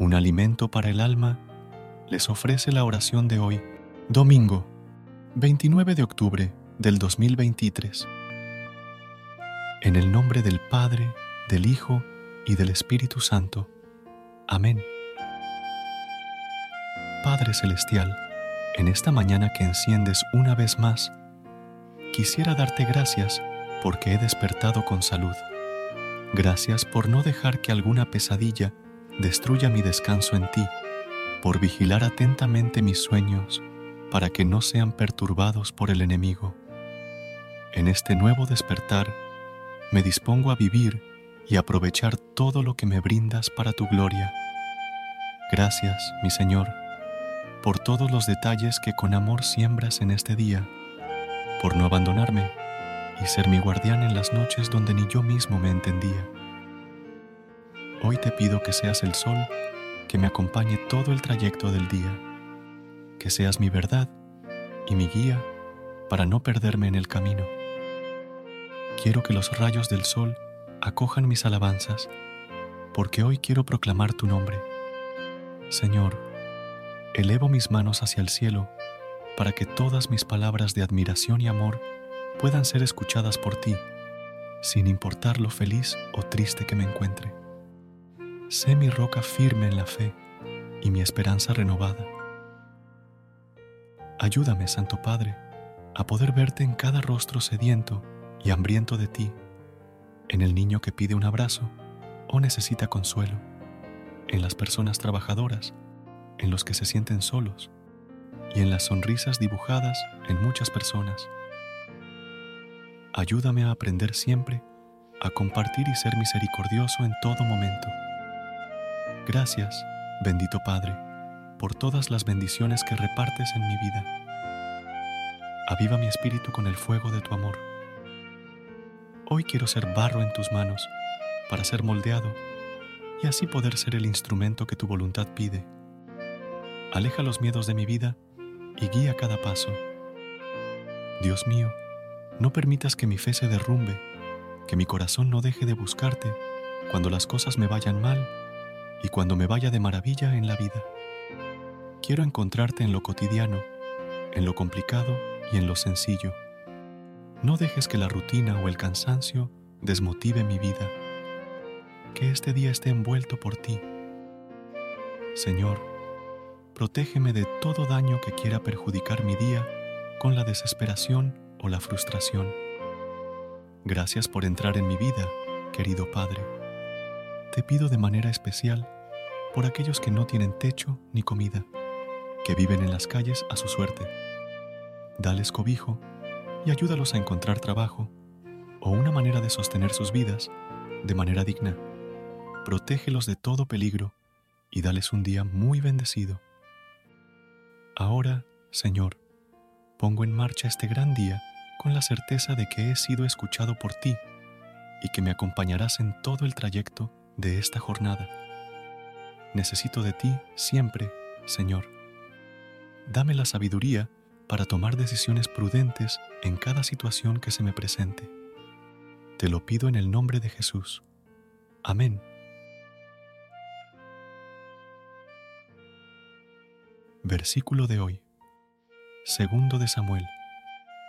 Un alimento para el alma, les ofrece la oración de hoy, domingo 29 de octubre del 2023. En el nombre del Padre, del Hijo y del Espíritu Santo. Amén. Padre Celestial, en esta mañana que enciendes una vez más, quisiera darte gracias porque he despertado con salud. Gracias por no dejar que alguna pesadilla destruya mi descanso en ti, por vigilar atentamente mis sueños, para que no sean perturbados por el enemigo. En este nuevo despertar, me dispongo a vivir y aprovechar todo lo que me brindas para tu gloria. Gracias, mi Señor, por todos los detalles que con amor siembras en este día, por no abandonarme y ser mi guardián en las noches donde ni yo mismo me entendía. Hoy te pido que seas el sol que me acompañe todo el trayecto del día, que seas mi verdad y mi guía para no perderme en el camino. Quiero que los rayos del sol acojan mis alabanzas, porque hoy quiero proclamar tu nombre. Señor, elevo mis manos hacia el cielo para que todas mis palabras de admiración y amor puedan ser escuchadas por ti, sin importar lo feliz o triste que me encuentre. Sé mi roca firme en la fe y mi esperanza renovada. Ayúdame, Santo Padre, a poder verte en cada rostro sediento y hambriento de ti, en el niño que pide un abrazo o necesita consuelo, en las personas trabajadoras, en los que se sienten solos y en las sonrisas dibujadas en muchas personas. Ayúdame a aprender siempre a compartir y ser misericordioso en todo momento Gracias, bendito Padre, por todas las bendiciones que repartes en mi vida. Aviva mi espíritu con el fuego de tu amor. Hoy quiero ser barro en tus manos para ser moldeado y así poder ser el instrumento que tu voluntad pide. Aleja los miedos de mi vida y guía cada paso. Dios mío, no permitas que mi fe se derrumbe, que mi corazón no deje de buscarte cuando las cosas me vayan mal y cuando me vaya de maravilla en la vida. Quiero encontrarte en lo cotidiano, en lo complicado y en lo sencillo. No dejes que la rutina o el cansancio desmotive mi vida. Que este día esté envuelto por ti. Señor, protégeme de todo daño que quiera perjudicar mi día con la desesperación o la frustración. Gracias por entrar en mi vida, querido Padre te pido de manera especial por aquellos que no tienen techo ni comida, que viven en las calles a su suerte. Dales cobijo y ayúdalos a encontrar trabajo o una manera de sostener sus vidas de manera digna. Protégelos de todo peligro y dales un día muy bendecido. Ahora, Señor, pongo en marcha este gran día con la certeza de que he sido escuchado por ti y que me acompañarás en todo el trayecto de esta jornada. Necesito de ti siempre, Señor. Dame la sabiduría para tomar decisiones prudentes en cada situación que se me presente. Te lo pido en el nombre de Jesús. Amén. Versículo de hoy. Segundo de Samuel,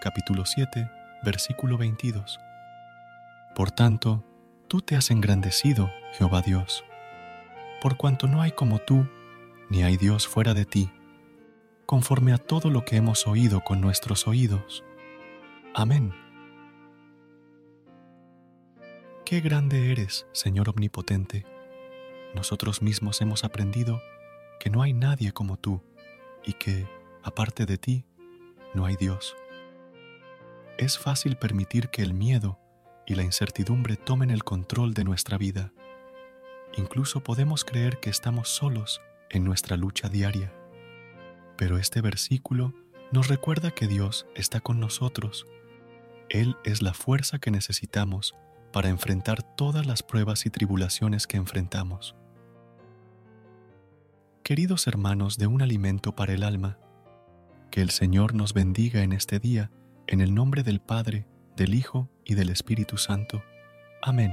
capítulo 7, versículo 22. Por tanto, Tú te has engrandecido, Jehová Dios, por cuanto no hay como tú, ni hay Dios fuera de ti, conforme a todo lo que hemos oído con nuestros oídos. Amén. Qué grande eres, Señor Omnipotente. Nosotros mismos hemos aprendido que no hay nadie como tú y que, aparte de ti, no hay Dios. es fácil permitir que el miedo y la incertidumbre tomen el control de nuestra vida. Incluso podemos creer que estamos solos en nuestra lucha diaria. Pero este versículo nos recuerda que Dios está con nosotros. Él es la fuerza que necesitamos para enfrentar todas las pruebas y tribulaciones que enfrentamos. Queridos hermanos de un alimento para el alma, que el Señor nos bendiga en este día, en el nombre del Padre, del Hijo y del Espíritu Santo. Amén.